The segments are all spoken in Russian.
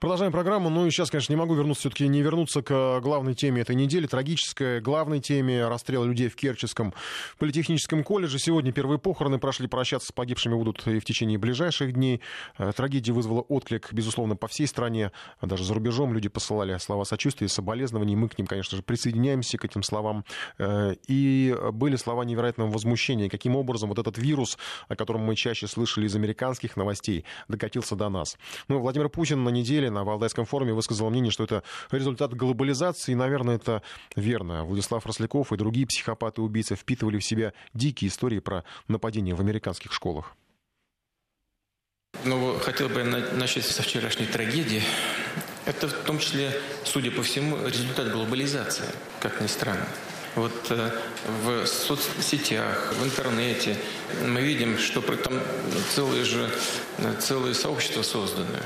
Продолжаем программу. Ну и сейчас, конечно, не могу вернуться, все-таки не вернуться к главной теме этой недели, трагической главной теме расстрела людей в Керченском политехническом колледже. Сегодня первые похороны прошли, прощаться с погибшими будут и в течение ближайших дней. Э, трагедия вызвала отклик, безусловно, по всей стране, даже за рубежом. Люди посылали слова сочувствия соболезнований. Мы к ним, конечно же, присоединяемся, к этим словам. Э, и были слова невероятного возмущения. Каким образом вот этот вирус, о котором мы чаще слышали из американских новостей, докатился до нас. Ну, Владимир Путин на неделе на Валдайском форуме высказал мнение, что это результат глобализации, и, наверное, это верно. Владислав Росляков и другие психопаты-убийцы впитывали в себя дикие истории про нападения в американских школах. Ну, хотел бы начать со вчерашней трагедии. Это в том числе, судя по всему, результат глобализации, как ни странно. Вот э, в соцсетях, в интернете мы видим, что там целые же целые сообщества созданы.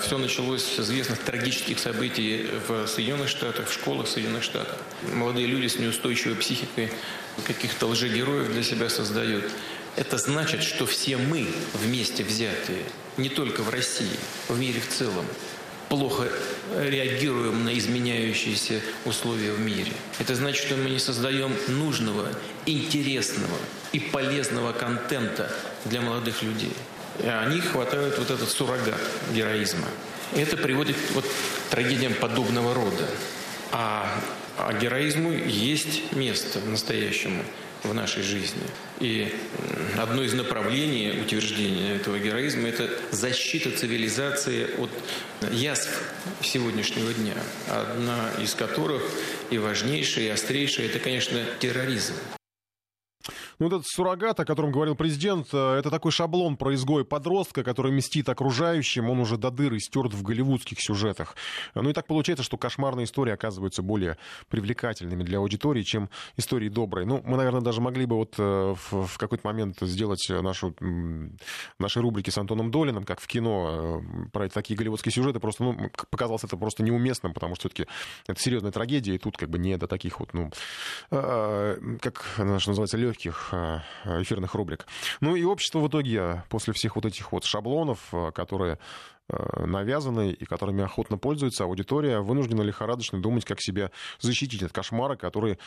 Все началось с известных трагических событий в Соединенных Штатах, в школах Соединенных Штатов. Молодые люди с неустойчивой психикой каких-то лжегероев для себя создают. Это значит, что все мы вместе взятые, не только в России, в мире в целом, плохо реагируем на изменяющиеся условия в мире. Это значит, что мы не создаем нужного, интересного и полезного контента для молодых людей. Они хватают вот этот суррогат героизма. И это приводит вот к трагедиям подобного рода. А, а героизму есть место настоящему в нашей жизни. И одно из направлений утверждения этого героизма – это защита цивилизации от язв сегодняшнего дня. Одна из которых и важнейшая, и острейшая – это, конечно, терроризм. Ну, этот суррогат, о котором говорил президент, э, это такой шаблон про изгоя подростка, который мстит окружающим, он уже до дыры стерт в голливудских сюжетах. Ну и так получается, что кошмарные истории оказываются более привлекательными для аудитории, чем истории добрые. Ну, мы, наверное, даже могли бы вот э, в, какой-то момент сделать нашу, наши рубрики с Антоном Долиным, как в кино, э, про такие голливудские сюжеты. Просто, ну, показалось это просто неуместным, потому что все-таки это серьезная трагедия, и тут как бы не до таких вот, ну, как, что называется, легких Э, эфирных рубрик. Ну и общество в итоге после всех вот этих вот шаблонов, э, которые Э, навязаны и которыми охотно пользуется аудитория, вынуждена лихорадочно думать, как себя защитить от кошмара, который,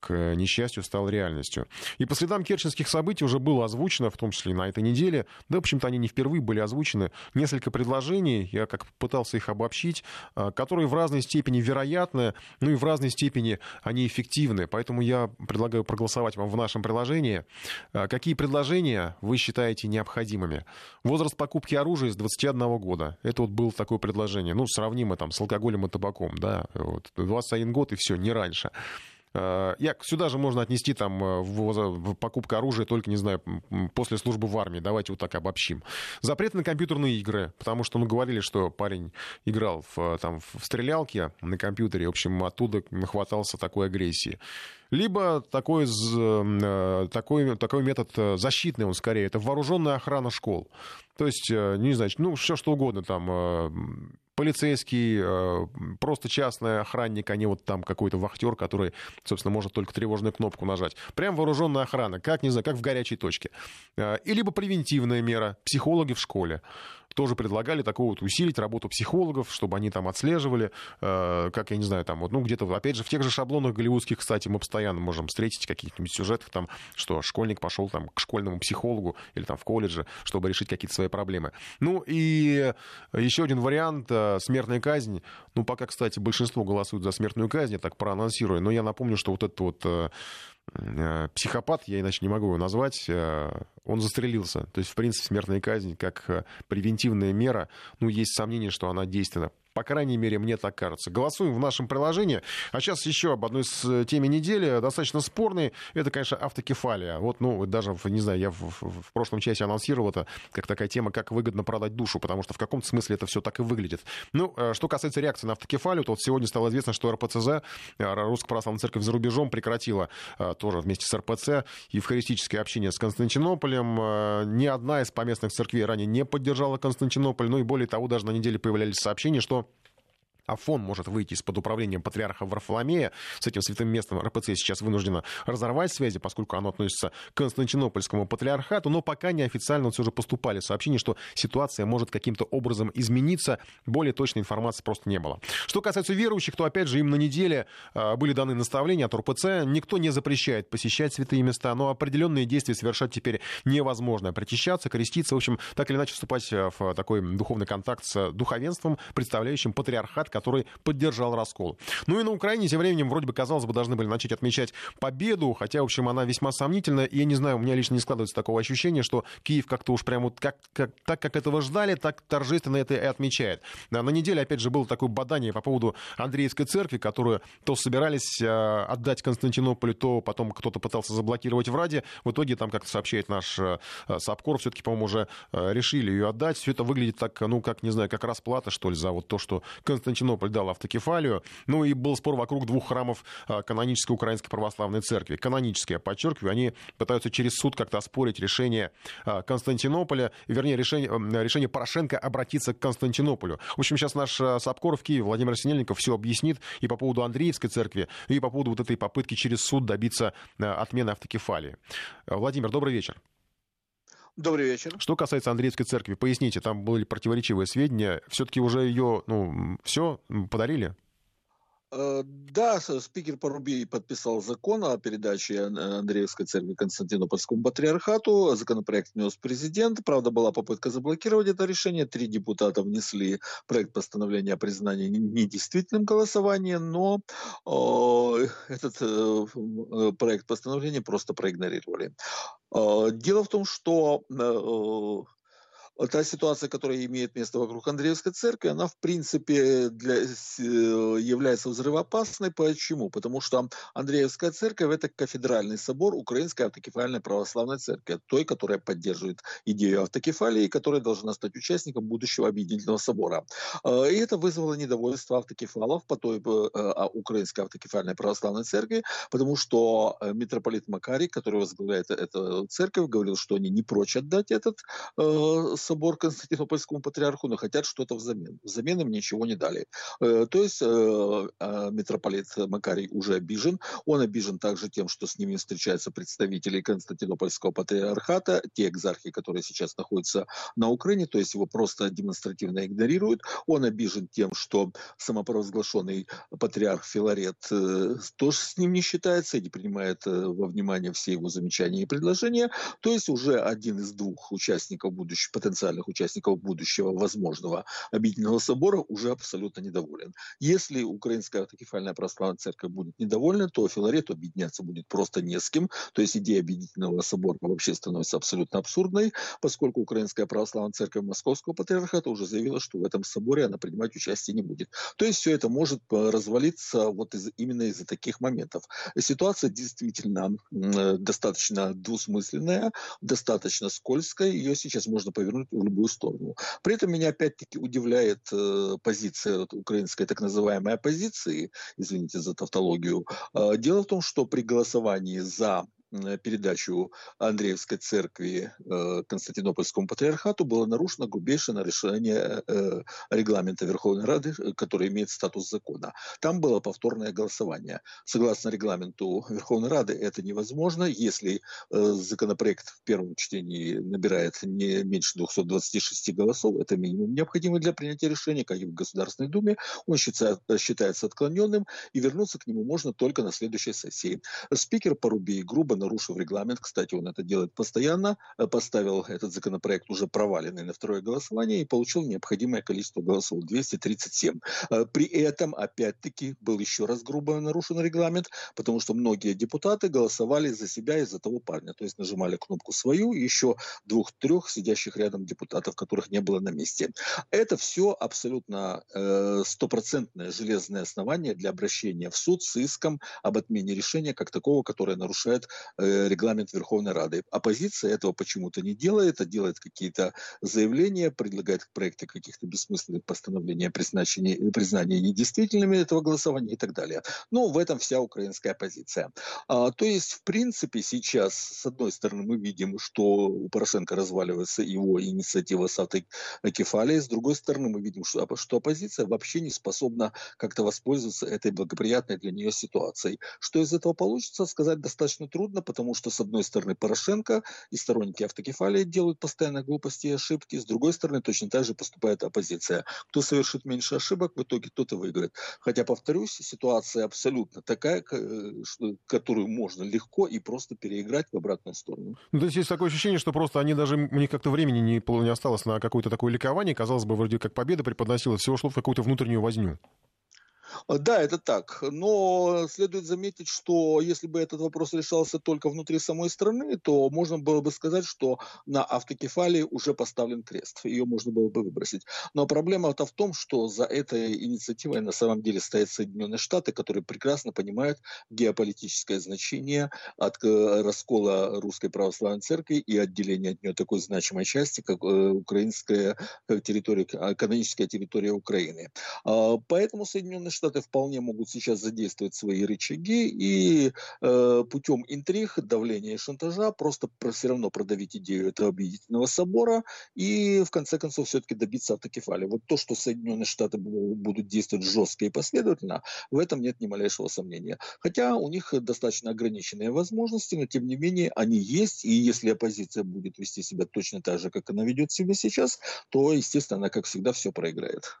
к несчастью, стал реальностью. И по следам керченских событий уже было озвучено, в том числе и на этой неделе, да, в общем-то, они не впервые были озвучены, несколько предложений, я как пытался их обобщить, э, которые в разной степени вероятны, ну и в разной степени они эффективны. Поэтому я предлагаю проголосовать вам в нашем приложении. Э, какие предложения вы считаете необходимыми? Возраст покупки оружия с 21 года. Это вот было такое предложение. Ну, сравнимо там с алкоголем и табаком, да. Вот, 21 год и все, не раньше. Э, я, сюда же можно отнести там э, в, покупку оружия только, не знаю, после службы в армии. Давайте вот так обобщим. Запрет на компьютерные игры, потому что, ну, говорили, что парень играл в, там, в стрелялке на компьютере, в общем, оттуда нахватался такой агрессии. Либо такой, э, такой, такой метод защитный, он скорее, это вооруженная охрана школ. То есть, не знаю, ну, все что угодно там полицейский, э, просто частный охранник, а не вот там какой-то вахтер, который, собственно, может только тревожную кнопку нажать. Прям вооруженная охрана, как, не знаю, как в горячей точке. Э, и либо превентивная мера, психологи в школе тоже предлагали такого вот усилить работу психологов, чтобы они там отслеживали, э, как, я не знаю, там вот, ну, где-то, опять же, в тех же шаблонах голливудских, кстати, мы постоянно можем встретить каких-нибудь сюжетах, там, что школьник пошел там к школьному психологу или там в колледже, чтобы решить какие-то свои проблемы. Ну, и еще один вариант э, — смертная казнь. Ну, пока, кстати, большинство голосуют за смертную казнь, я так проанонсирую, но я напомню, что вот это вот Э, психопат, я иначе не могу его назвать, э, он застрелился. То есть, в принципе, смертная казнь как э, превентивная мера, ну, есть сомнение, что она действенна. По крайней мере, мне так кажется. Голосуем в нашем приложении. А сейчас еще об одной из э, теме недели, достаточно спорной. Это, конечно, автокефалия. Вот, ну, даже, не знаю, я в, в, прошлом часе анонсировал это как такая тема, как выгодно продать душу, потому что в каком-то смысле это все так и выглядит. Ну, э, что касается реакции на автокефалию, то вот сегодня стало известно, что РПЦЗ, э, Русская Православная Церковь за рубежом, прекратила тоже вместе с РПЦ евхаристическое общение с Константинополем. Ни одна из поместных церквей ранее не поддержала Константинополь. Ну и более того, даже на неделе появлялись сообщения, что Афон может выйти из-под управления патриарха Варфоломея. С этим святым местом РПЦ сейчас вынуждена разорвать связи, поскольку оно относится к Константинопольскому патриархату, но пока неофициально все же поступали сообщения, что ситуация может каким-то образом измениться. Более точной информации просто не было. Что касается верующих, то опять же им на неделе а, были даны наставления от РПЦ. Никто не запрещает посещать святые места, но определенные действия совершать теперь невозможно. Причащаться, креститься, в общем, так или иначе вступать в такой духовный контакт с духовенством, представляющим патриархат, который поддержал раскол. Ну и на Украине тем временем вроде бы, казалось бы, должны были начать отмечать победу, хотя, в общем, она весьма сомнительна. И я не знаю, у меня лично не складывается такого ощущения, что Киев как-то уж прямо вот как, как, так, как этого ждали, так торжественно это и отмечает. На неделе, опять же, было такое бадание по поводу Андреевской церкви, которую то собирались э, отдать Константинополю, то потом кто-то пытался заблокировать в Раде. В итоге, там, как сообщает наш э, САПКОР, все-таки, по-моему, уже э, решили ее отдать. Все это выглядит так, ну, как, не знаю, как расплата, что ли, за вот то, что Константинополь дал автокефалию. Ну, и был спор вокруг двух храмов канонической украинской православной церкви. Канонические, я подчеркиваю, они пытаются через суд как-то оспорить решение Константинополя, вернее, решение, решение Порошенко обратиться к Константинополю. В общем, сейчас наш САПКОР в Киеве, Владимир Синельников, все объяснит и по поводу Андреевской церкви, и по поводу вот этой попытки через суд добиться отмены автокефалии. Владимир, добрый вечер. Добрый вечер. Что касается Андреевской церкви, поясните, там были противоречивые сведения. Все-таки уже ее, ну, все подарили? Э, да, спикер Порубей подписал закон о передаче Андреевской церкви Константинопольскому патриархату. Законопроект внес президент. Правда, была попытка заблокировать это решение. Три депутата внесли проект постановления о признании недействительным голосования, но э, этот э, э, проект постановления просто проигнорировали. Э, дело в том, что э, та ситуация, которая имеет место вокруг Андреевской церкви, она, в принципе, для, э, является взрывоопасной. Почему? Потому что Андреевская церковь – это кафедральный собор Украинской автокефальной православной церкви, той, которая поддерживает идею автокефалии, и которая должна стать участником будущего объединительного собора. А, и это вызвало недовольство автокефалов по той э, а, Украинской автокефальной православной церкви, потому что э, митрополит Макарий, который возглавляет эту церковь, говорил, что они не прочь отдать этот собор Константинопольскому патриарху, но хотят что-то взамен. Взамен им ничего не дали. Э, то есть э, а, митрополит Макарий уже обижен. Он обижен также тем, что с ними встречаются представители Константинопольского патриархата, те экзархи, которые сейчас находятся на Украине, то есть его просто демонстративно игнорируют. Он обижен тем, что самопровозглашенный патриарх Филарет э, тоже с ним не считается и не принимает во внимание все его замечания и предложения. То есть уже один из двух участников будущего потенциального потенциальных участников будущего возможного объединенного собора уже абсолютно недоволен. Если Украинская автокефальная православная церковь будет недовольна, то Филарету объединяться будет просто не с кем. То есть идея объединенного собора вообще становится абсолютно абсурдной, поскольку Украинская православная церковь Московского патриархата уже заявила, что в этом соборе она принимать участие не будет. То есть все это может э, развалиться вот из, именно из-за таких моментов. Ситуация действительно э, достаточно двусмысленная, достаточно скользкая. Ее сейчас можно повернуть в любую сторону. При этом меня опять-таки удивляет э, позиция украинской так называемой оппозиции, извините за тавтологию. Э, дело в том, что при голосовании за передачу Андреевской церкви э, Константинопольскому патриархату было нарушено грубейшее нарушение э, регламента Верховной Рады, который имеет статус закона. Там было повторное голосование. Согласно регламенту Верховной Рады это невозможно, если законопроект в первом чтении набирает не меньше 226 голосов, это минимум необходимый для принятия решения, как и в Государственной Думе, он считается отклоненным, и вернуться к нему можно только на следующей сессии. Спикер Порубей грубо нарушив регламент, кстати, он это делает постоянно, э, поставил этот законопроект уже проваленный на второе голосование и получил необходимое количество голосов 237. Э, при этом, опять-таки, был еще раз грубо нарушен регламент, потому что многие депутаты голосовали за себя и за того парня, то есть нажимали кнопку свою и еще двух-трех сидящих рядом депутатов, которых не было на месте. Это все абсолютно э, стопроцентное железное основание для обращения в суд с иском об отмене решения как такого, которое нарушает регламент Верховной Рады. Оппозиция этого почему-то не делает, а делает какие-то заявления, предлагает проекты каких-то бессмысленных постановлений о признании, недействительными этого голосования и так далее. Ну, в этом вся украинская оппозиция. А, то есть, в принципе, сейчас, с одной стороны, мы видим, что у Порошенко разваливается его инициатива с автокефалией, с другой стороны, мы видим, что, что оппозиция вообще не способна как-то воспользоваться этой благоприятной для нее ситуацией. Что из этого получится, сказать достаточно трудно, потому что, с одной стороны, Порошенко и сторонники автокефалии делают постоянно глупости и ошибки, с другой стороны, точно так же поступает оппозиция. Кто совершит меньше ошибок, в итоге тот и выиграет. Хотя, повторюсь, ситуация абсолютно такая, которую можно легко и просто переиграть в обратную сторону. Ну, то есть есть такое ощущение, что просто они даже, у них как-то времени не, не осталось на какое-то такое ликование. Казалось бы, вроде как победа преподносилась, всего шло в какую-то внутреннюю возню. Э, да, это так. Но следует заметить, что если бы этот вопрос решался только внутри самой страны, то можно было бы сказать, что на автокефалии уже поставлен крест. Ее можно было бы выбросить. Но проблема-то в том, что за этой инициативой на самом деле стоят Соединенные Штаты, которые прекрасно понимают геополитическое значение от э, раскола Русской Православной Церкви и отделения от нее такой значимой части, как э, украинская территория, каноническая территория Украины. А, поэтому Соединенные Штаты вполне могут сейчас задействовать свои рычаги и э, путем интриг, давления и шантажа просто про, все равно продавить идею этого объединительного собора и в конце концов все-таки добиться автокефалии. Вот то, что Соединенные Штаты будут действовать жестко и последовательно, в этом нет ни малейшего сомнения. Хотя у них достаточно ограниченные возможности, но тем не менее они есть, и если оппозиция будет вести себя точно так же, как она ведет себя сейчас, то, естественно, она, как всегда, все проиграет.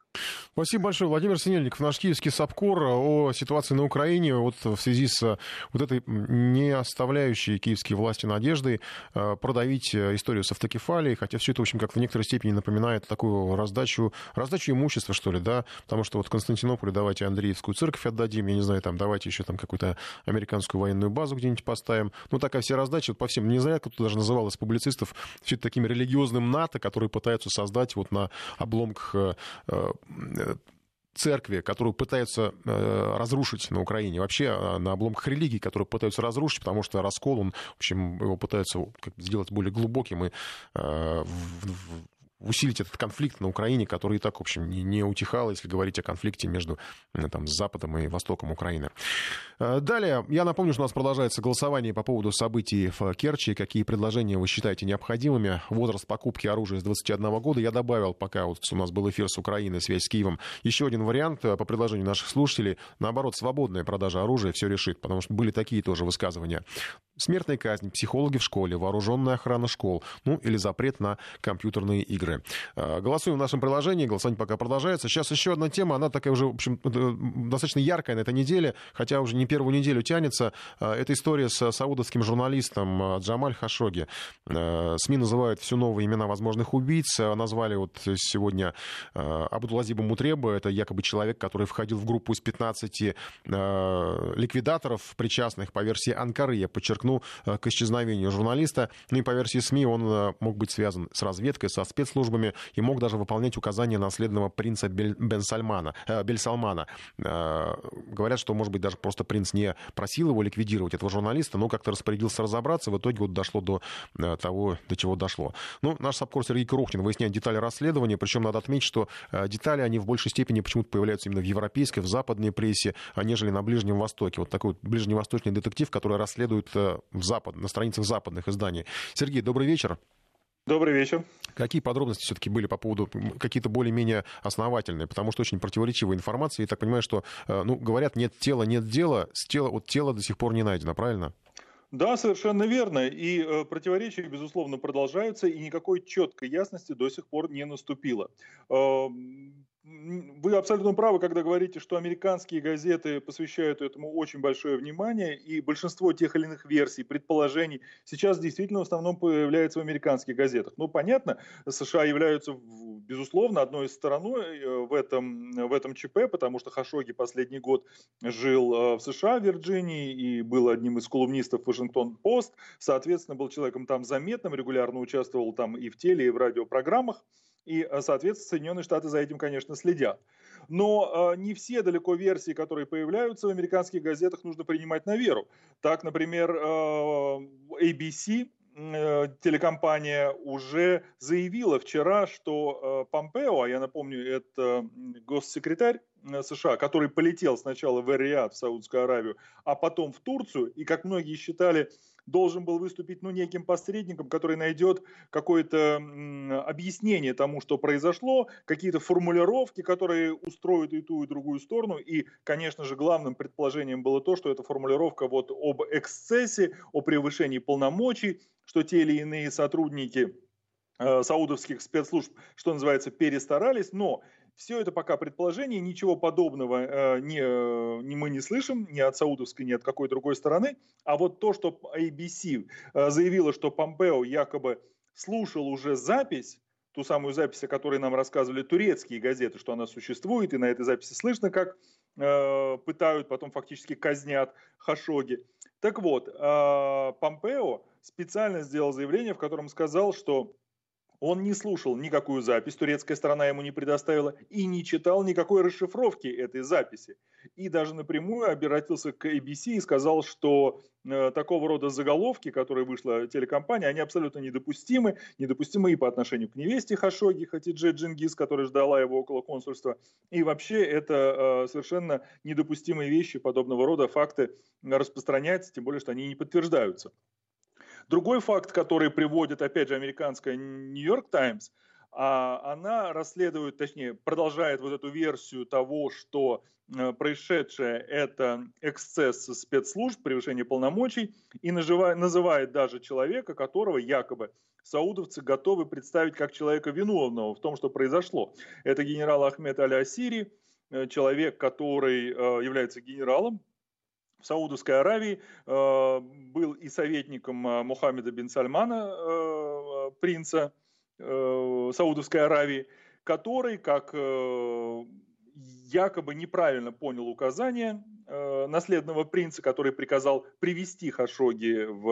Спасибо большое. Владимир Синельников, наш киевский САПКОР, о ситуации на Украине вот в связи с вот этой не оставляющей киевские власти надежды э, продавить э, историю с автокефалией, хотя все это, в общем, как в некоторой степени напоминает такую раздачу, раздачу имущества, что ли, да, потому что вот в Константинополе давайте Андреевскую церковь отдадим, я не знаю, там давайте еще там какую-то американскую военную базу где-нибудь поставим. Ну, такая вся раздача вот по всем, не знаю, тут даже называлось публицистов, все это таким религиозным НАТО, которые пытаются создать вот на обломках э, церкви, которую пытаются э, разрушить на Украине, вообще э, на обломках религии, которые пытаются разрушить, потому что раскол, он, в общем, его пытаются сделать более глубоким и э, усилить этот конфликт на Украине, который и так, в общем, не, не утихал, если говорить о конфликте между там, Западом и Востоком Украины. Э, далее, я напомню, что у нас продолжается голосование по поводу событий в Керчи. Какие предложения вы считаете необходимыми? Возраст покупки оружия с 21 года. Я добавил, пока вот у нас был эфир с Украиной, связь с Киевом, еще один вариант э, по предложению наших слушателей. Наоборот, свободная продажа оружия все решит, потому что были такие тоже высказывания. Смертная казнь, психологи в школе, вооруженная охрана школ, ну или запрет на компьютерные игры. Э, голосуем в нашем приложении, голосование пока продолжается. Сейчас еще одна тема, она такая уже, в общем, достаточно яркая на этой неделе, хотя уже не первую неделю тянется. Э, это история с саудовским журналистом э, Джамаль Хашоги. Э, СМИ называют все новые имена возможных убийц. Назвали вот сегодня Абдулазиба Мутреба. Это якобы человек, который входил в группу из 15 ликвидаторов, причастных по версии Анкары, я подчеркну, к исчезновению журналиста. Ну и по версии СМИ он мог быть связан с разведкой, со спецслужбами и мог даже выполнять указания наследного принца Бен Сальмана, Бель Салмана. Говорят, что, может быть, даже просто принц не просил его ликвидировать, этого журналиста, но как-то распорядился разобраться, в итоге вот дошло до э, того, до чего дошло. Ну, наш САПКОР Сергей Крохтин выясняет детали расследования, причем надо отметить, что э, детали, они в большей степени почему-то появляются именно в европейской, в западной прессе, а нежели на Ближнем Востоке. Вот такой вот ближневосточный детектив, который расследует э, в запад, на страницах западных изданий. Сергей, добрый вечер. Добрый вечер. Какие подробности все-таки были по поводу какие-то более-менее основательные? Потому что очень противоречивая информация. И так понимаю, что, э, ну, говорят, нет тела, нет дела. С тела, вот тело до сих пор не найдено, правильно? Да, совершенно верно. И э, противоречия, безусловно, продолжаются, и никакой четкой ясности до сих пор не наступило. Э, вы абсолютно правы, когда говорите, что американские газеты посвящают этому очень большое внимание, и большинство тех или иных версий, предположений сейчас действительно в основном появляются в американских газетах. Ну, понятно, США являются, безусловно, одной из стороной э, в этом, в этом ЧП, потому что Хашоги последний год жил э, в США, в Вирджинии, и был одним из колумнистов Вашингтон-Пост, соответственно, был человеком там заметным, регулярно участвовал там и в теле, и в радиопрограммах. И, соответственно, Соединенные Штаты за этим, конечно, следят. Но э, не все далеко версии, которые появляются в американских газетах, нужно принимать на веру. Так, например, э, ABC Э, телекомпания уже заявила вчера, что э, Помпео, а я напомню, это госсекретарь э, США, который полетел сначала в Эриад, в Саудовскую Аравию, а потом в Турцию, и, как многие считали, должен был выступить ну, неким посредником, который найдет какое-то объяснение тому, что произошло, какие-то формулировки, которые устроят и ту, и другую сторону. И, конечно же, главным предположением было то, что эта формулировка вот об эксцессе, о превышении полномочий, что те или иные сотрудники э, саудовских спецслужб, что называется, перестарались, но все это пока предположение, ничего подобного э, не, э, не, мы не слышим ни от саудовской, ни от какой другой стороны. А вот то, что ABC э, заявила, что Помпео якобы слушал уже запись, ту самую запись, о которой нам рассказывали турецкие газеты, что она существует, и на этой записи слышно, как э, пытают, потом фактически казнят Хашоги. Так вот, э, Помпео специально сделал заявление, в котором сказал, что он не слушал никакую запись, турецкая сторона ему не предоставила, и не читал никакой расшифровки этой записи. И даже напрямую обратился к ABC и сказал, что э, такого рода заголовки, которые вышла телекомпания, они абсолютно недопустимы, недопустимы и по отношению к невесте Хашоги Хатидже Джингис, которая ждала его около консульства. И вообще это э, совершенно недопустимые вещи подобного рода, факты распространяются, тем более, что они не подтверждаются. Другой факт, который приводит, опять же, американская Нью-Йорк Таймс, она расследует, точнее, продолжает вот эту версию того, что э, происшедшее – это эксцесс спецслужб, превышение полномочий, и называет даже человека, которого якобы саудовцы готовы представить как человека виновного в том, что произошло. Это генерал Ахмед Аль-Асири, э, человек, который э, является генералом, в Саудовской Аравии, э, был и советником э, Мухаммеда бин Сальмана, э, принца Саудовской Аравии, который, как якобы неправильно понял указания наследного принца, который приказал привести Хашоги в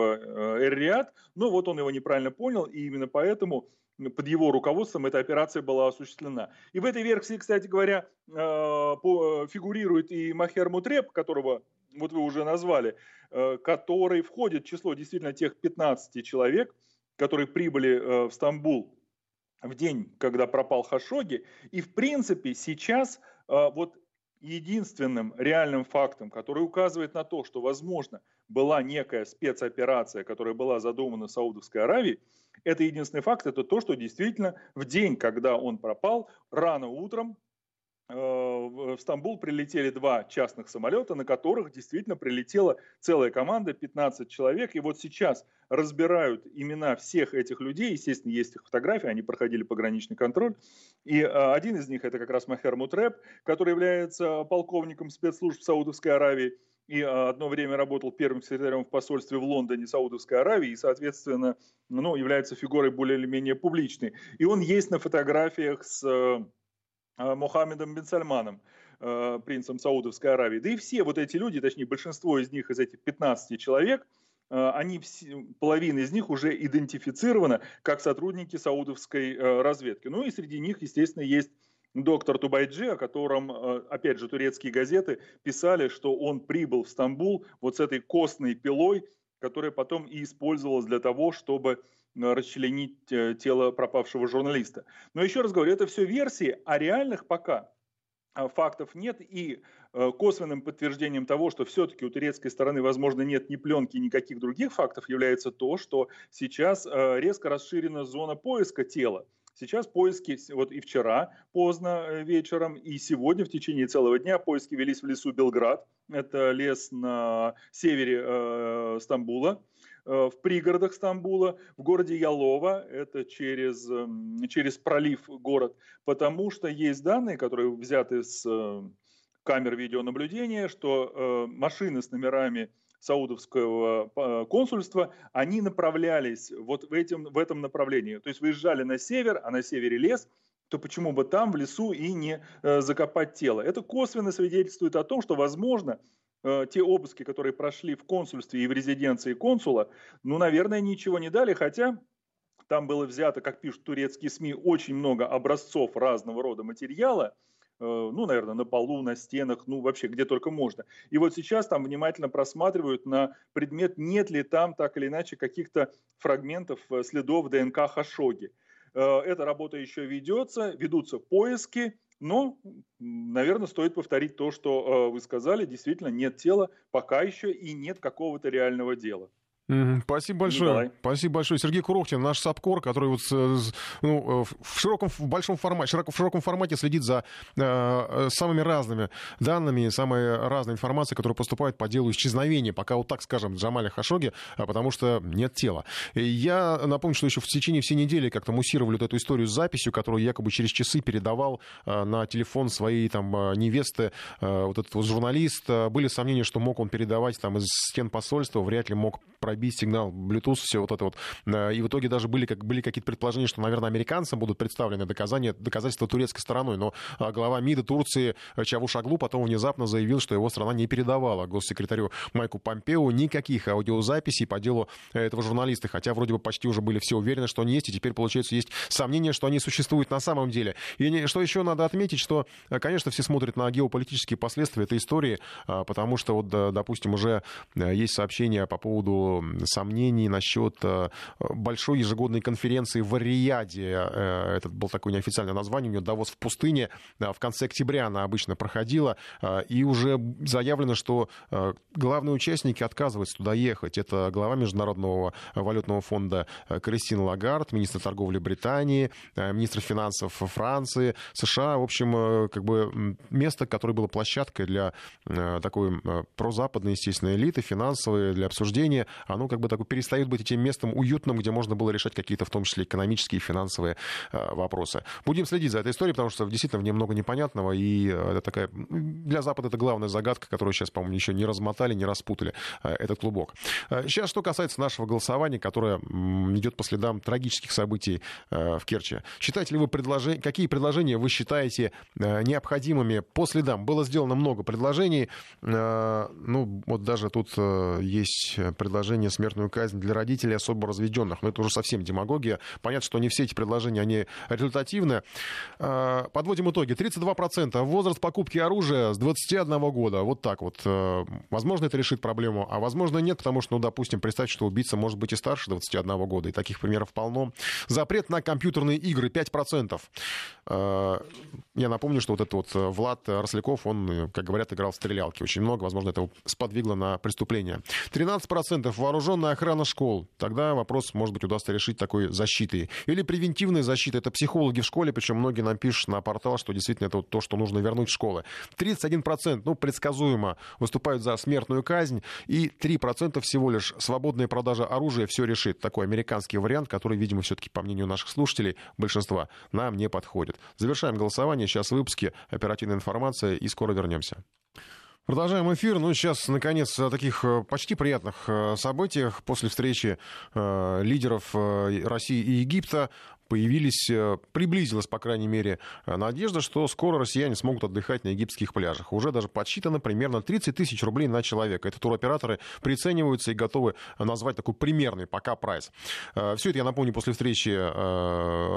Эр-Риад, но вот он его неправильно понял, и именно поэтому под его руководством эта операция была осуществлена. И в этой версии, кстати говоря, фигурирует и Махер Мутреб, которого вот вы уже назвали, э, который входит в число действительно тех 15 человек, которые прибыли э, в Стамбул в день, когда пропал Хашоги. И, в принципе, сейчас э, вот единственным реальным фактом, который указывает на то, что, возможно, была некая спецоперация, которая была задумана в Саудовской Аравии, это единственный факт, это то, что действительно в день, когда он пропал, рано утром в Стамбул прилетели два частных самолета, на которых действительно прилетела целая команда, 15 человек. И вот сейчас разбирают имена всех этих людей. Естественно, есть их фотографии, они проходили пограничный контроль. И э, один из них это как раз Махер Мутреб, который является полковником спецслужб Саудовской Аравии и э, одно время работал первым секретарем в посольстве в Лондоне Саудовской Аравии и, соответственно, ну, является фигурой более или менее публичной. И он есть на фотографиях с Э, Мухаммедом бен Сальманом, э, принцем Саудовской Аравии. Да и все вот эти люди, точнее большинство из них, из этих 15 человек, э, они, половина из них уже идентифицирована как сотрудники саудовской разведки. Ну и среди них, естественно, есть доктор Тубайджи, о котором, опять же, турецкие газеты писали, что он прибыл в Стамбул вот с этой костной пилой, которая потом и использовалась для того, чтобы расчленить э, тело пропавшего журналиста. Но еще раз говорю, это все версии, а реальных пока э, фактов нет, и косвенным подтверждением того, что все-таки у турецкой стороны, возможно, нет ни пленки, никаких других фактов, является то, что сейчас резко расширена зона поиска тела. Сейчас поиски, вот и вчера поздно вечером, и сегодня в течение целого дня поиски велись в лесу Белград. Это лес на севере э, Стамбула. Э, в пригородах Стамбула, в городе Ялова, это через, эм, через пролив город, потому что есть данные, которые взяты с э, камер видеонаблюдения, что э, машины с номерами саудовского консульства, они направлялись вот в, этим, в этом направлении. То есть выезжали на север, а на севере лес, то почему бы там в лесу и не закопать тело? Это косвенно свидетельствует о том, что, возможно, те обыски, которые прошли в консульстве и в резиденции консула, ну, наверное, ничего не дали, хотя там было взято, как пишут турецкие СМИ, очень много образцов разного рода материала, э, ну, наверное, на полу, на стенах, ну, вообще, где только можно. И вот сейчас там внимательно просматривают на предмет, нет ли там так или иначе каких-то фрагментов э, следов ДНК Хашоги. Э, эта работа еще ведется, ведутся поиски, но, наверное, стоит повторить то, что вы сказали. Действительно, нет тела пока еще и нет какого-то реального дела. Спасибо большое. Николай. Спасибо большое. Сергей Курохтин, наш САПКОР, который вот э, ну, э, в широком, в большом формате, широко, в широком формате следит за э, самыми разными данными, самой разной информацией, которая поступает по делу исчезновения, пока вот так скажем, Джамаля Хашоги, а потому что нет тела. Я напомню, что еще в течение всей недели как-то муссировали вот эту историю с записью, которую якобы через часы передавал э, на телефон своей там невесты э, вот этот вот журналист. Были сомнения, что мог он передавать там из стен посольства, вряд ли мог пробить сигнал Bluetooth, все вот это вот. Э, и в итоге даже были, как, были какие-то предположения, что, наверное, американцам будут представлены доказания, доказательства турецкой стороной. Но а, глава МИДа Турции Чавушаглу потом внезапно заявил, что его страна не передавала госсекретарю Майку Помпео никаких аудиозаписей по делу этого журналиста. Хотя вроде бы почти уже были все уверены, что они есть, и теперь, получается, есть сомнения, что они существуют на самом деле. И что еще надо отметить, что, э, конечно, все смотрят на геополитические последствия этой истории, потому что, вот, допустим, уже э, есть сообщения по поводу сомнений насчет э, большой ежегодной конференции в Риаде. Э, это было такое неофициальное название, у нее Давос в пустыне. В конце октября она обычно проходила. Э, и уже заявлено, что главные участники отказываются туда ехать. Это глава Международного валютного фонда Кристина Лагард, министр торговли Британии, министр финансов Франции, США. В общем, как бы место, которое было площадкой для такой прозападной, естественно, элиты, финансовой, для обсуждения, оно как бы такой перестает быть этим местом уютным, где можно было решать какие-то, в том числе, экономические и финансовые э, вопросы. Будем следить за этой историей, потому что действительно в ней много непонятного, и э, это такая... Для Запада это главная загадка, которую сейчас, по-моему, еще не размотали, не распутали э, этот клубок. Сейчас, что касается нашего голосования, которое идет по следам трагических событий в Керчи. Считаете ли вы предложения, какие предложения вы считаете необходимыми по следам? Было сделано много предложений. Ну, вот даже тут есть предложение смертную казнь для родителей особо разведенных. Но это уже совсем демагогия. Понятно, что не все эти предложения, они результативны. А, подводим итоги. 32% возраст покупки оружия с 21 года. Вот так вот. А, возможно, это решит проблему, а возможно нет, потому что, ну, допустим, представьте, что убийца может быть и старше 21 года, и таких примеров полно. Запрет на компьютерные игры 5%. А, я напомню, что вот этот вот Влад Росляков, он, как говорят, играл в стрелялки очень много. Возможно, это его сподвигло на преступление. 13% вооружен вооруженная охрана школ. Тогда вопрос, может быть, удастся решить такой защитой. Или превентивная защита. Это психологи в школе, причем многие нам пишут на портал, что действительно это вот то, что нужно вернуть в школы. 31%, ну, предсказуемо, выступают за смертную казнь. И 3% всего лишь свободная продажа оружия все решит. Такой американский вариант, который, видимо, все-таки, по мнению наших слушателей, большинства, нам не подходит. Завершаем голосование. Сейчас в выпуске оперативная информация и скоро вернемся. Продолжаем эфир. Ну, сейчас, наконец, о таких э, почти приятных э, событиях после встречи э, лидеров России и Египта появились, э, приблизилась, по крайней мере, э, надежда, что скоро россияне смогут отдыхать на египетских пляжах. Уже даже подсчитано примерно 30 тысяч рублей на человека. Это туроператоры прицениваются и готовы назвать такой примерный пока прайс. Э, Все это, я напомню, после встречи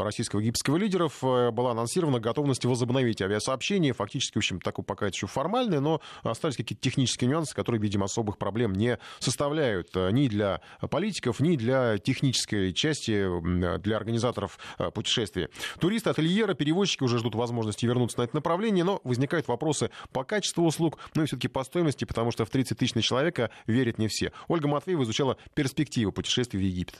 российского египетского лидеров была анонсирована готовность возобновить авиасообщение. Фактически, в общем, такой пока это еще формальный, но остались какие-то технические нюансы, которые, видимо, особых проблем не составляют ни для политиков, ни для технической части, для организаторов путешествия. Туристы, ательера, перевозчики уже ждут возможности вернуться на это направление, но возникают вопросы по качеству услуг, ну и все-таки по стоимости, потому что в 30 тысяч на человека верят не все. Ольга Матвеева изучала перспективы путешествий в Египет.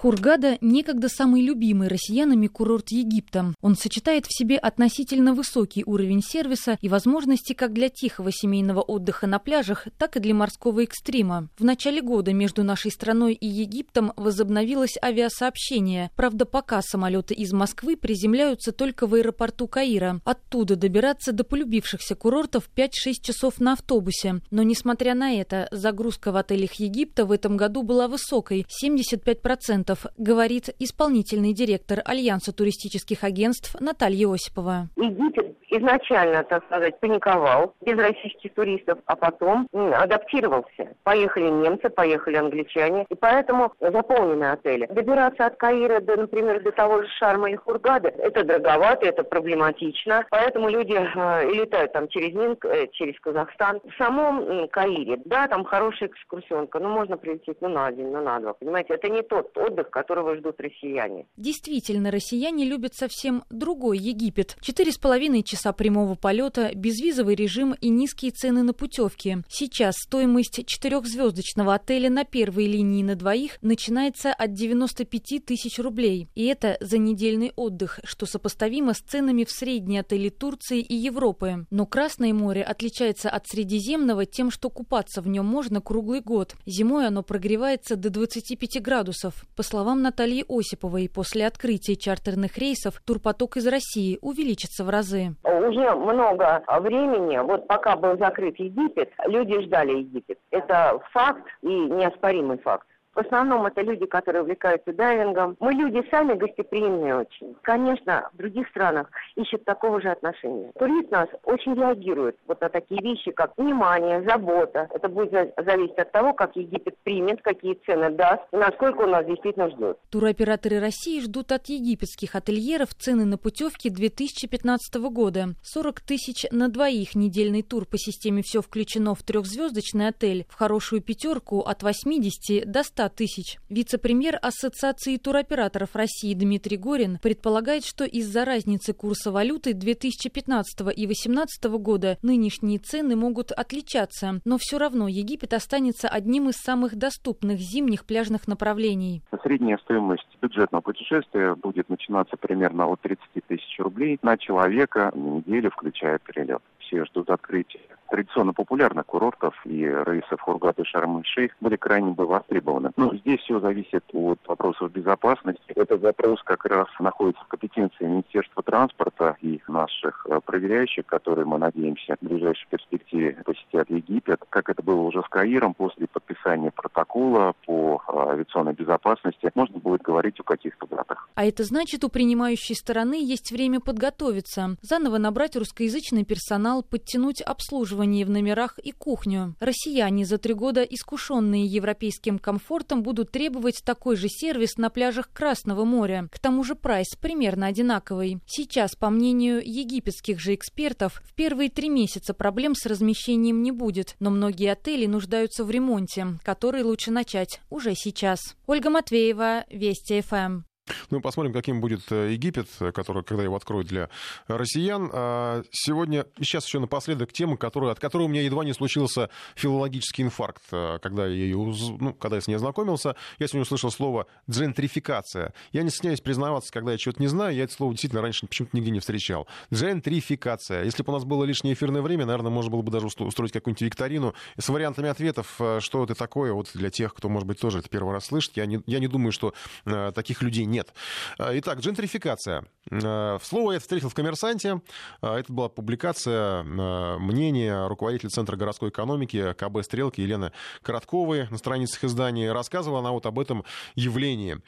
Хургада – некогда самый любимый россиянами курорт Египта. Он сочетает в себе относительно высокий уровень сервиса и возможности как для тихого семейного отдыха на пляжах, так и для морского экстрима. В начале года между нашей страной и Египтом возобновилось авиасообщение. Правда, пока самолеты из Москвы приземляются только в аэропорту Каира. Оттуда добираться до полюбившихся курортов 5-6 часов на автобусе. Но, несмотря на это, загрузка в отелях Египта в этом году была высокой – 75% клиентов, говорит исполнительный директор Альянса туристических агентств Наталья Осипова. Египет изначально, так сказать, паниковал без российских туристов, а потом адаптировался. Поехали немцы, поехали англичане, и поэтому заполнены отели. Добираться от Каира, до, например, до того же Шарма или Хургада, это дороговато, это проблематично, поэтому люди э, летают там через Минск, э, через Казахстан. В самом э, Каире, да, там хорошая экскурсионка, но можно прилететь ну, на день, ну, на два, понимаете, это не тот отдых, которого ждут россияне. Действительно, россияне любят совсем другой Египет. Четыре с половиной часа прямого полета, безвизовый режим и низкие цены на путевки. Сейчас стоимость четырехзвездочного отеля на первой линии на двоих начинается от 95 тысяч рублей. И это за недельный отдых, что сопоставимо с ценами в средней отели Турции и Европы. Но Красное море отличается от Средиземного тем, что купаться в нем можно круглый год. Зимой оно прогревается до 25 градусов. По словам Натальи Осиповой, после открытия чартерных рейсов турпоток из России увеличится в разы. Уже много времени, вот пока был закрыт Египет, люди ждали Египет. Это факт и неоспоримый факт. В основном это люди, которые увлекаются дайвингом. Мы люди сами гостеприимные очень. Конечно, в других странах ищут такого же отношения. Турист нас очень реагирует вот на такие вещи, как внимание, забота. Это будет зависеть от того, как Египет примет, какие цены даст и насколько он нас действительно ждет. Туроператоры России ждут от египетских ательеров цены на путевки 2015 года. 40 тысяч на двоих недельный тур по системе «Все включено» в трехзвездочный отель, в хорошую пятерку от 80 до 100 тысяч. Вице-премьер Ассоциации туроператоров России Дмитрий Горин предполагает, что из-за разницы курса валюты 2015 и 2018 года нынешние цены могут отличаться, но все равно Египет останется одним из самых доступных зимних пляжных направлений. Средняя стоимость бюджетного путешествия будет начинаться примерно от 30 тысяч рублей на человека на неделю, включая перелет. Все ждут открытия традиционно популярных курортов и рейсов Хургат и Шарм-эль-Шейх были крайне бы востребованы. Но здесь все зависит от вопросов безопасности. Этот вопрос как раз находится в компетенции Министерства транспорта и наших э, проверяющих, которые, мы надеемся, в ближайшей перспективе посетят Египет. Как это было уже с Каиром, после подписания протокола по э, авиационной безопасности, можно будет говорить о каких-то датах. А это значит, у принимающей стороны есть время подготовиться, заново набрать русскоязычный персонал, подтянуть обслуживание обслуживание в номерах и кухню. Россияне за три года, искушенные европейским комфортом, будут требовать такой же сервис на пляжах Красного моря. К тому же прайс примерно одинаковый. Сейчас, по мнению египетских же экспертов, в первые три месяца проблем с размещением не будет, но многие отели нуждаются в ремонте, который лучше начать уже сейчас. Ольга Матвеева, Вести ФМ. Ну, посмотрим, каким будет э, Египет, который, когда его откроют для россиян. А сегодня, сейчас еще напоследок тема, которая, от которой у меня едва не случился филологический инфаркт, э, когда я, ее, ну, когда я с ней ознакомился. Я сегодня услышал слово «джентрификация». Я не стесняюсь признаваться, когда я чего-то не знаю, я это слово действительно раньше почему-то нигде не встречал. Джентрификация. Если бы у нас было лишнее эфирное время, наверное, можно было бы даже устроить какую-нибудь викторину с вариантами ответов, э, что это такое, вот для тех, кто, может быть, тоже это первый раз слышит. Я не, я не думаю, что таких людей нет нет. А, итак, джентрификация. А, слово я встретил в «Коммерсанте». А, это была публикация мнения руководителя Центра городской экономики КБ «Стрелки» Елены Коротковой на страницах издания. Рассказывала она вот об этом явлении.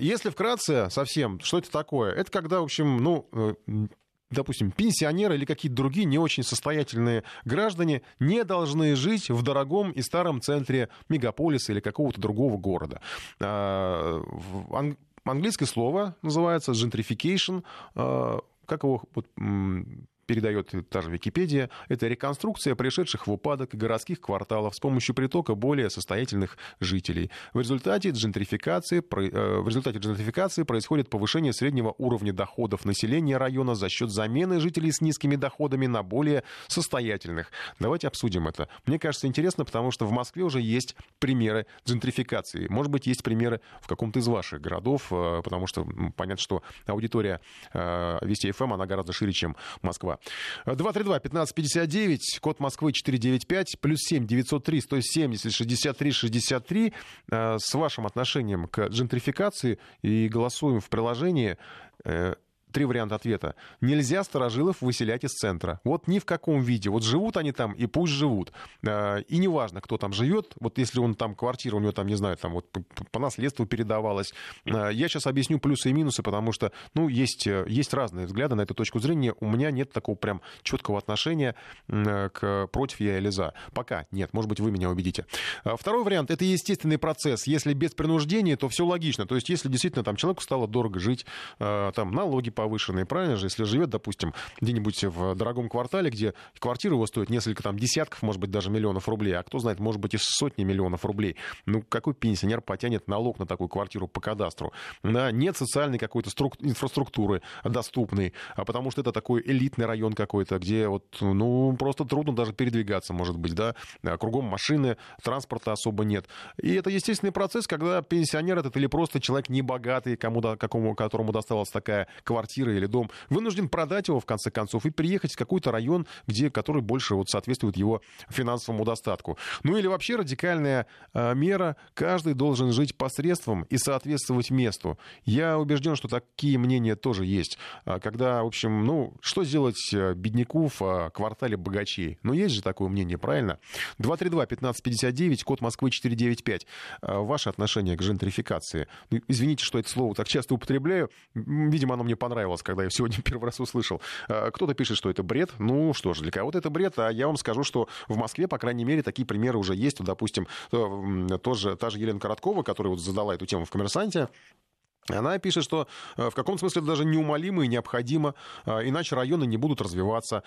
Если вкратце совсем, что это такое? Это когда, в общем, ну, э, допустим, пенсионеры или какие-то другие не очень состоятельные граждане не должны жить в дорогом и старом центре мегаполиса или какого-то другого города английское слово называется gentrification. Э, как его вот, передает та же Википедия, это реконструкция пришедших в упадок городских кварталов с помощью притока более состоятельных жителей. В результате джентрификации, э, в результате джентрификации происходит повышение среднего уровня доходов населения района за счет замены жителей с низкими доходами на более состоятельных. Давайте обсудим это. Мне кажется интересно, потому что в Москве уже есть примеры джентрификации. Может быть, есть примеры в каком-то из ваших городов, э, потому что понятно, что аудитория э, Вести ФМ, она гораздо шире, чем Москва. Москва. 232-1559, код Москвы 495, плюс 7 903 170 63 63. С вашим отношением к джентрификации и голосуем в приложении. Э, три варианта ответа. Нельзя старожилов выселять из центра. Вот ни в каком виде. Вот живут они там, и пусть живут. А, и неважно, кто там живет. Вот если он там квартира, у него там, не знаю, там вот по наследству передавалась. А, я сейчас объясню плюсы и минусы, потому что, ну, есть, э, есть разные взгляды на эту точку зрения. У меня нет такого прям четкого отношения к против я или за. Пока нет. Может быть, вы меня убедите. А, второй вариант — это естественный процесс. Если без принуждения, то все логично. То есть, если действительно там человеку стало дорого жить, там налоги по повышенные, правильно же? Если живет, допустим, где-нибудь в дорогом квартале, где квартира его стоит несколько там десятков, может быть, даже миллионов рублей, а кто знает, может быть, и сотни миллионов рублей. Ну, какой пенсионер потянет налог на такую квартиру по кадастру? Да, нет социальной какой-то струк... инфраструктуры доступной, а потому что это такой элитный район какой-то, где вот, ну, просто трудно даже передвигаться, может быть, да, а кругом машины, транспорта особо нет. И это естественный процесс, когда пенсионер этот или просто человек небогатый, кому, какому, которому досталась такая квартира, квартира или дом, вынужден продать его в конце концов и приехать в какой-то район, где, который больше вот соответствует его финансовому достатку. Ну или вообще радикальная э, мера, каждый должен жить посредством и соответствовать месту. Я убежден, что такие мнения тоже есть. А когда, в общем, ну, что сделать э, бедняку в э, квартале богачей? Ну, есть же такое мнение, правильно? 232-1559, код Москвы 495. Ваше отношение к жентрификации? Ну, извините, что это слово так часто употребляю. Видимо, оно мне понравилось понравилось, когда я сегодня первый раз услышал. А, кто-то пишет, что это бред. Ну что ж, для кого-то это бред, а я вам скажу, что в Москве, по крайней мере, такие примеры уже есть. Допустим, э, тоже, та же Елена Короткова, которая вот задала эту тему в «Коммерсанте», она пишет, что э, в каком смысле это даже неумолимо и необходимо, э, иначе районы не будут развиваться.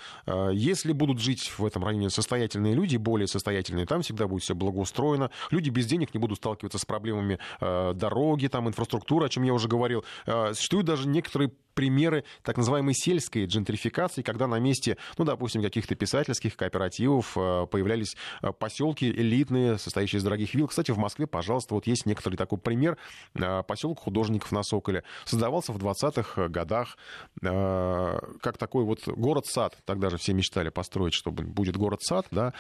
Если будут жить в этом районе состоятельные люди, более состоятельные, там всегда будет все благоустроено. Люди без денег не будут сталкиваться с проблемами дороги, там, инфраструктуры, о чем я уже говорил. Существуют даже некоторые примеры так называемой сельской джентрификации, когда на месте, ну, допустим, каких-то писательских кооперативов э, появлялись э, поселки элитные, состоящие из дорогих вилл. Кстати, в Москве, пожалуйста, вот есть некоторый такой пример. Э, поселок художников на Соколе. Создавался в 20-х годах как такой вот город-сад. Тогда же все мечтали построить, чтобы будет город-сад, да.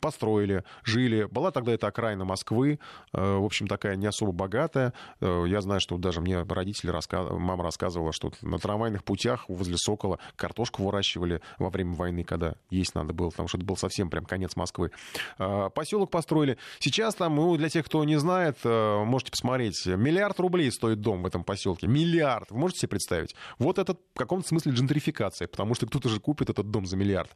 Построили, жили. Была тогда эта окраина Москвы, в общем, такая не особо богатая. Я знаю, что даже мне родители, раска... мама рассказывала, рассказывала, что на трамвайных путях возле Сокола картошку выращивали во время войны, когда есть надо было, потому что это был совсем прям конец Москвы. А, поселок построили. Сейчас там, ну, для тех, кто не знает, э, можете посмотреть, миллиард рублей стоит дом в этом поселке. Миллиард. Вы можете себе представить? Вот это в каком-то смысле джентрификация, потому что кто-то же купит этот дом за миллиард.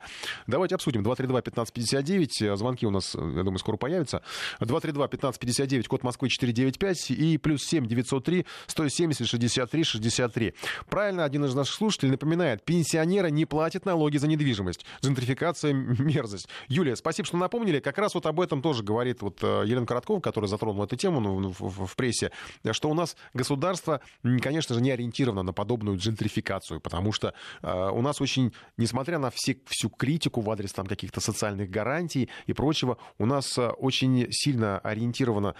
Давайте обсудим. 232-1559. Звонки у нас, я думаю, скоро появятся. 232-1559, код Москвы 495 и плюс 7 903 170 63 63. Правильно, один из наших слушателей напоминает, пенсионеры не платят налоги за недвижимость. Джентрификация — мерзость. Юлия, спасибо, что напомнили. Как раз вот об этом тоже говорит вот э, Елена Короткова, которая затронула эту тему ну, в, прессе, что у нас государство, конечно же, не ориентировано на подобную джентрификацию, потому что э, у нас очень, несмотря на все, всю критику в адрес там каких-то социальных гарантий и прочего, у нас э, очень сильно ориентирована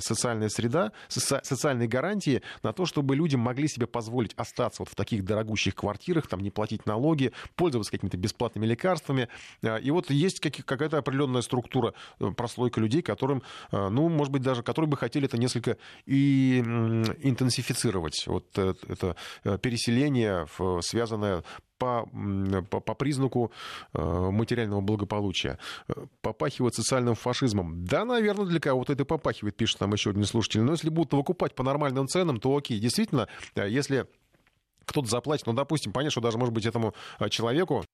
социальная среда, соци, социальные гарантии на то, чтобы люди могли могли себе позволить остаться вот в таких дорогущих квартирах, там не платить налоги, пользоваться какими-то бесплатными лекарствами. А, и вот есть какая-то определенная структура, э, прослойка людей, которым, э, ну, может быть, даже которые бы хотели это несколько и интенсифицировать. Вот э, это переселение, связанное по, по, по признаку материального благополучия. Попахивает социальным фашизмом. Да, наверное, для кого-то это попахивает, пишет нам еще один слушатель. Но если будут выкупать по нормальным ценам, то окей. Действительно, если кто-то заплатит, ну, допустим, понятно, что даже, может быть, этому человеку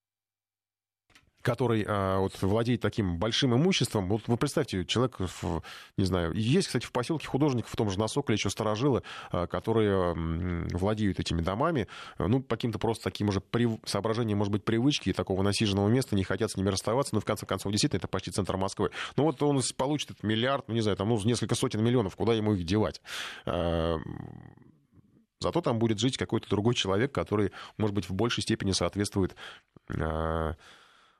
который а, вот, владеет таким большим имуществом. Вот вы представьте, человек, в, не знаю, есть, кстати, в поселке художников в том же Носоколе еще старожилы, а, которые владеют этими домами, ну, каким-то просто таким уже при... соображением, может быть, привычки такого насиженного места, не хотят с ними расставаться, но в конце концов, действительно, это почти центр Москвы. Ну, вот он получит этот миллиард, ну, не знаю, там, ну, несколько сотен миллионов, куда ему их девать? А, зато там будет жить какой-то другой человек, который, может быть, в большей степени соответствует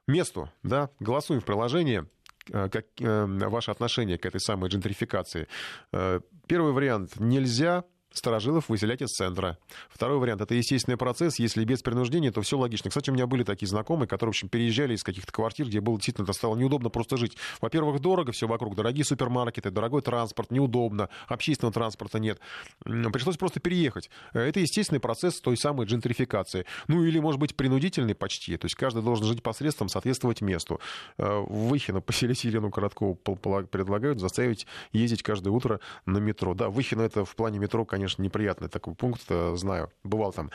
месту, да, голосуем в приложении, э, как э, ваше отношение к этой самой джентрификации. Э, первый вариант – нельзя. Старожилов выселять из центра. Второй вариант — это естественный процесс. Если без принуждения, то все логично. Кстати, у меня были такие знакомые, которые, в общем, переезжали из каких-то квартир, где было действительно это стало неудобно просто жить. Во-первых, дорого все вокруг, дорогие супермаркеты, дорогой транспорт, неудобно, общественного транспорта нет. Пришлось просто переехать. Это естественный процесс той самой джентрификации. Ну или, может быть, принудительный почти. То есть каждый должен жить посредством, соответствовать месту. Э, Выхино поселить Елену Короткову предлагают заставить ездить каждое утро на метро. Да, Выхино это в плане метро, конечно, конечно, неприятный такой пункт, э, знаю. Бывал там.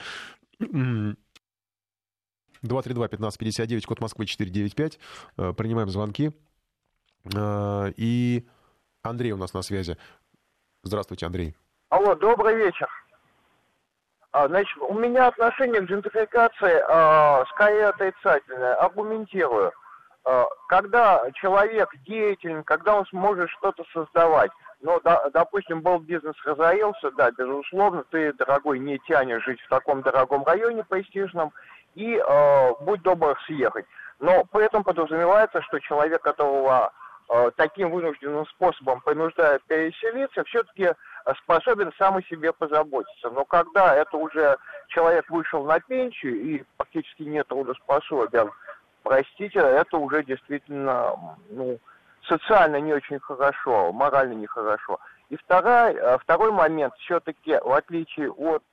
232-1559, код Москвы 495. Э, принимаем звонки. Э, и Андрей у нас на связи. Здравствуйте, Андрей. Алло, добрый вечер. А, значит, у меня отношение к джентрификации а, скорее отрицательное. Аргументирую. А, когда человек деятелен, когда он сможет что-то создавать, ну, да, допустим, был бизнес разорился, да, безусловно, ты, дорогой, не тянешь жить в таком дорогом районе престижном, и э, будь добр съехать. Но при этом подразумевается, что человек, которого э, таким вынужденным способом принуждают переселиться, все-таки способен сам о себе позаботиться. Но когда это уже человек вышел на пенсию и практически не трудоспособен, простите, это уже действительно, ну, социально не очень хорошо, морально нехорошо. И второй, э, второй момент, все-таки, в отличие от,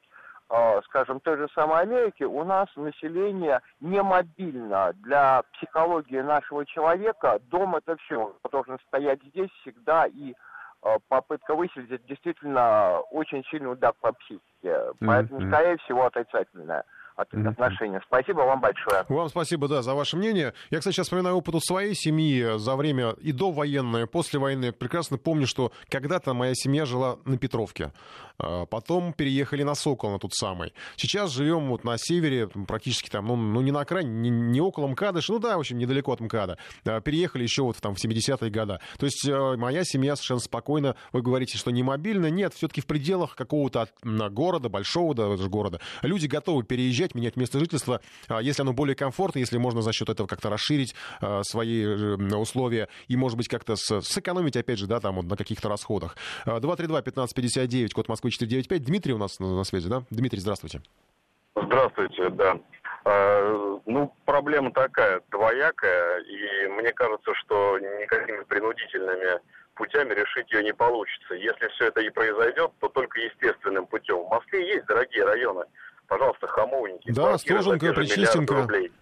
э, скажем, той же самой Америки, у нас население не мобильно. Для психологии нашего человека дом это все. Он должен стоять здесь всегда, и э, попытка выселить действительно очень сильный удар по психике. Поэтому, mm-hmm. скорее всего, отрицательная отношения. Спасибо вам большое. Вам спасибо, да, за ваше мнение. Я, кстати, сейчас вспоминаю опыт у своей семьи за время и до военное, после войны. Прекрасно помню, что когда-то моя семья жила на Петровке. А, потом переехали на Сокол, на тот самый. Сейчас живем вот на севере, практически там, ну, ну не на окраине, не, не около МКАДа, ну да, в общем, недалеко от МКАДа. А, переехали еще вот там в 70-е годы. То есть э, моя семья совершенно спокойно, вы говорите, что не мобильно, нет, все-таки в пределах какого-то города, большого даже города, люди готовы переезжать, менять место жительства, а, если оно более комфортно, если можно за счет этого как-то расширить свои э, условия и, может быть, как-то сэкономить, опять же, да, там вот на каких-то расходах. 232-1559, код Москвы 495. Дмитрий у нас на, связи, да? Дмитрий, здравствуйте. Здравствуйте, да. А, ну, проблема такая, двоякая, и мне кажется, что никакими принудительными путями решить ее не получится. Если все это и произойдет, то только естественным путем. В Москве есть дорогие районы. Пожалуйста, хамовники. Да, Стоженка, Причистенко. Рублей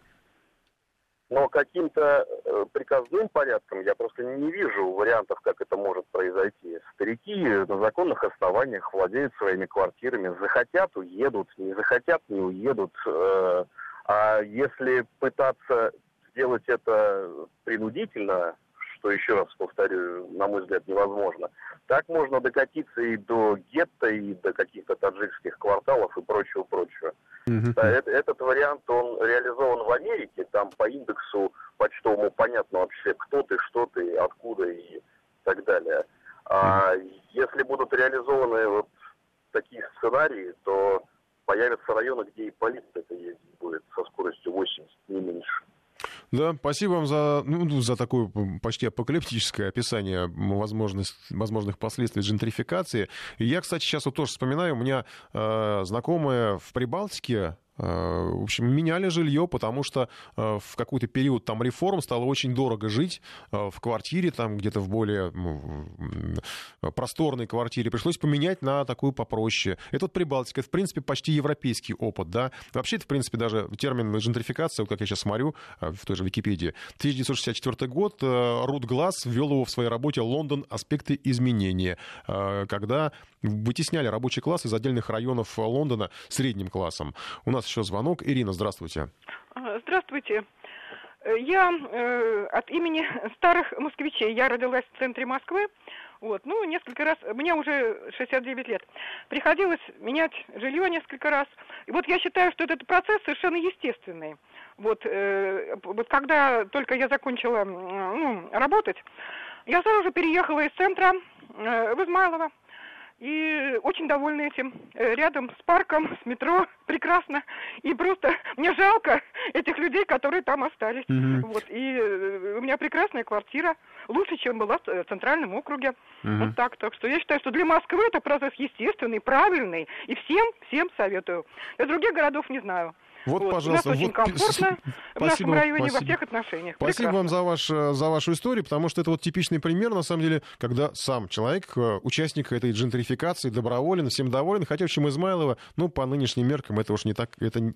но каким-то э, приказным порядком я просто не вижу вариантов, как это может произойти. Старики на законных основаниях владеют своими квартирами, захотят уедут, не захотят не уедут. Э, а если пытаться сделать это принудительно, что еще раз повторю, на мой взгляд, невозможно. Так можно докатиться и до гетто, и до каких-то таджикских кварталов и прочего-прочего. Mm-hmm. Да, это, этот вариант, он реализован в Америке, там по индексу почтовому понятно вообще, кто ты, что ты, откуда и так далее. А mm-hmm. если будут реализованы вот такие сценарии, то появятся районы, где и полиция-то ездить будет со скоростью 80, не меньше. Да, спасибо вам за, ну, ну, за такое почти апокалиптическое описание возможность, возможных последствий джентрификации. Я, кстати, сейчас вот тоже вспоминаю, у меня э, знакомая в Прибалтике, в общем, меняли жилье, потому что э, в какой-то период там реформ стало очень дорого жить э, в квартире, там где-то в более просторной квартире. Пришлось поменять на такую попроще. Это вот Прибалтика, это, в принципе, почти европейский опыт, да. Вообще, это, в принципе, даже термин джентрификация, вот как я сейчас смотрю в той же Википедии. 1964 год Рут Глаз ввел его в своей работе «Лондон. Аспекты изменения», когда вытесняли рабочий класс из отдельных районов Лондона средним классом. У нас еще звонок. Ирина, здравствуйте. А, здравствуйте. Я э, от имени старых москвичей, я родилась в центре Москвы, вот, ну, несколько раз, мне уже 69 лет, приходилось менять жилье несколько раз. И вот я считаю, что этот процесс совершенно естественный. Вот, э, вот когда только я закончила ну, работать, я сразу же переехала из центра э, в Измайлово. И очень довольны этим. Э, рядом с парком, с метро, прекрасно. И просто мне жалко этих людей, которые там остались. Угу. Вот. И э, у меня прекрасная квартира, лучше, чем была в Центральном округе. Угу. Вот так. Так что я считаю, что для Москвы это процесс естественный, правильный. И всем, всем советую. Для других городов не знаю. Вот, вот. пожалуйста. У нас очень вот... комфортно в нашем районе спасибо. во всех отношениях. Спасибо Прекрасно. вам за, ваш, э, за вашу историю, потому что это вот типичный пример, на самом деле, когда сам человек, э, участник этой джентрификации, доброволен, всем доволен, хотя в чем Измайлова, ну, по нынешним меркам это уж не так, это не,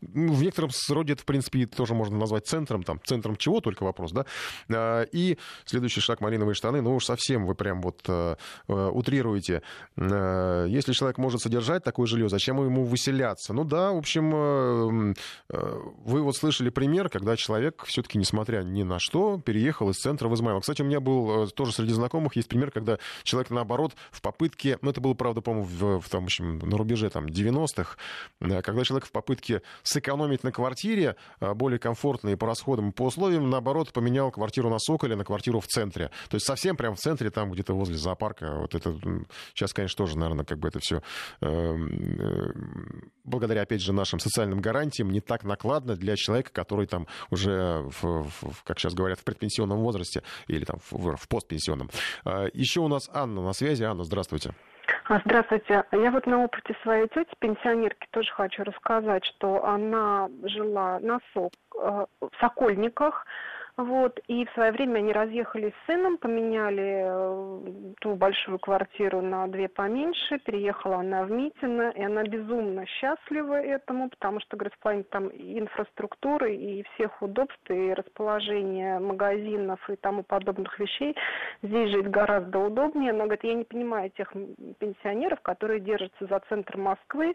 ну, в некотором роде это, в принципе, тоже можно назвать центром, там, центром чего, только вопрос, да. А, и следующий шаг малиновые штаны, ну уж совсем вы прям вот э, утрируете. Если человек может содержать такое жилье, зачем ему выселяться? Ну да, в общем, Э, вы вот слышали пример, когда человек все-таки, несмотря ни на что, переехал из центра в Измайлово. Кстати, у меня был э, тоже среди знакомых есть пример, когда человек, наоборот, в попытке, ну, это было, правда, по-моему, в, в, там, в общем, на рубеже там, 90-х, э, когда человек в попытке сэкономить на квартире, более комфортной по расходам по условиям, наоборот, поменял квартиру на Соколе на квартиру в центре. То есть совсем прям в центре, там где-то возле зоопарка. Вот это сейчас, конечно, тоже, наверное, как бы это все благодаря, опять же, нашим социальным гарантиям не так накладно для человека, который там уже, в, в, как сейчас говорят, в предпенсионном возрасте или там в, в постпенсионном. А, Еще у нас Анна на связи. Анна, здравствуйте. А, здравствуйте. Я вот на опыте своей тети, пенсионерки, тоже хочу рассказать, что она жила на Сок, э, в Сокольниках, вот, и в свое время они разъехались с сыном, поменяли э, ту большую квартиру на две поменьше, переехала она в Митино, и она безумно счастлива этому, потому что, говорит, в плане там инфраструктуры и всех удобств, и расположения магазинов и тому подобных вещей, здесь жить гораздо удобнее. Она говорит, я не понимаю тех пенсионеров, которые держатся за центр Москвы,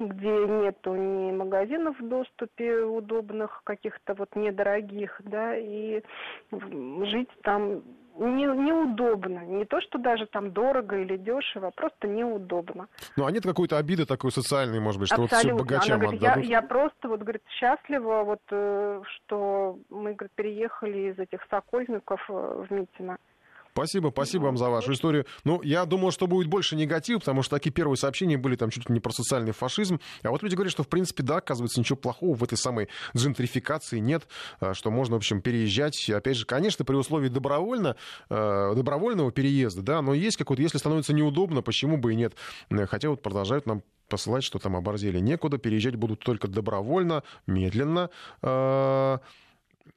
где нету ни магазинов в доступе удобных, каких-то вот недорогих, да, и жить там не, неудобно. Не то, что даже там дорого или дешево, просто неудобно. Ну, а нет какой-то обиды такой социальной, может быть, что Абсолютно. вот все богачам Она говорит, отдадут? Я, я просто, вот, говорит, счастлива, вот, э, что мы, говорит, переехали из этих Сокольников э, в Митино. Спасибо, спасибо вам за вашу историю. Ну, я думал, что будет больше негатива, потому что такие первые сообщения были там чуть ли не про социальный фашизм. А вот люди говорят, что, в принципе, да, оказывается, ничего плохого в этой самой джентрификации нет, а, что можно, в общем, переезжать. Опять же, конечно, при условии добровольно, а, добровольного переезда, да, но есть какой-то, если становится неудобно, почему бы и нет. Хотя вот продолжают нам посылать, что там оборзели некуда, переезжать будут только добровольно, медленно.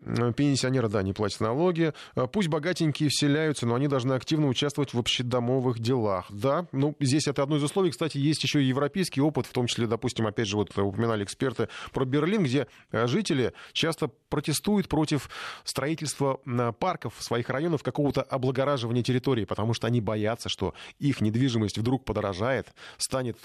А, Пенсионеры, да, не платят налоги. А, пусть богатенькие вселяются, но они должны активно участвовать в общедомовых делах. Да, ну, здесь это одно из условий. Кстати, есть еще и европейский опыт, в том числе, допустим, опять же, вот упоминали эксперты про Берлин, где а, жители часто протестуют против строительства парков своих районов, какого-то облагораживания территории, потому что они боятся, что их недвижимость вдруг подорожает, станет,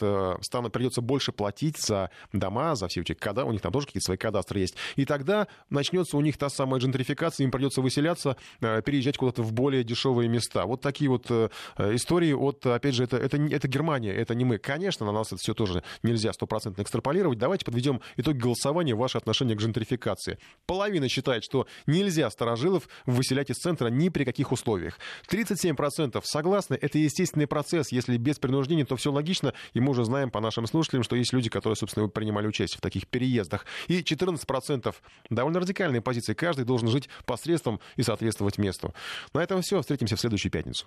станет, придется больше платить за дома, за все эти кадастры, у них там тоже какие-то свои кадастры есть. И тогда начнется у них та самая джентрификация, им придется выселяться, э, переезжать куда-то в более дешевые места. Вот такие вот э, истории от, опять же, это, это, это Германия, это не мы. Конечно, на нас это все тоже нельзя стопроцентно экстраполировать. Давайте подведем итог голосования, ваше отношение к джентрификации. Половина считает, что нельзя старожилов выселять из центра ни при каких условиях. 37% согласны, это естественный процесс. Если без принуждения, то все логично. И мы уже знаем по нашим слушателям, что есть люди, которые, собственно, принимали участие в таких переездах. И 14% довольно радикальные позиции каждый должен жить посредством и соответствовать месту. На этом все. Встретимся в следующую пятницу.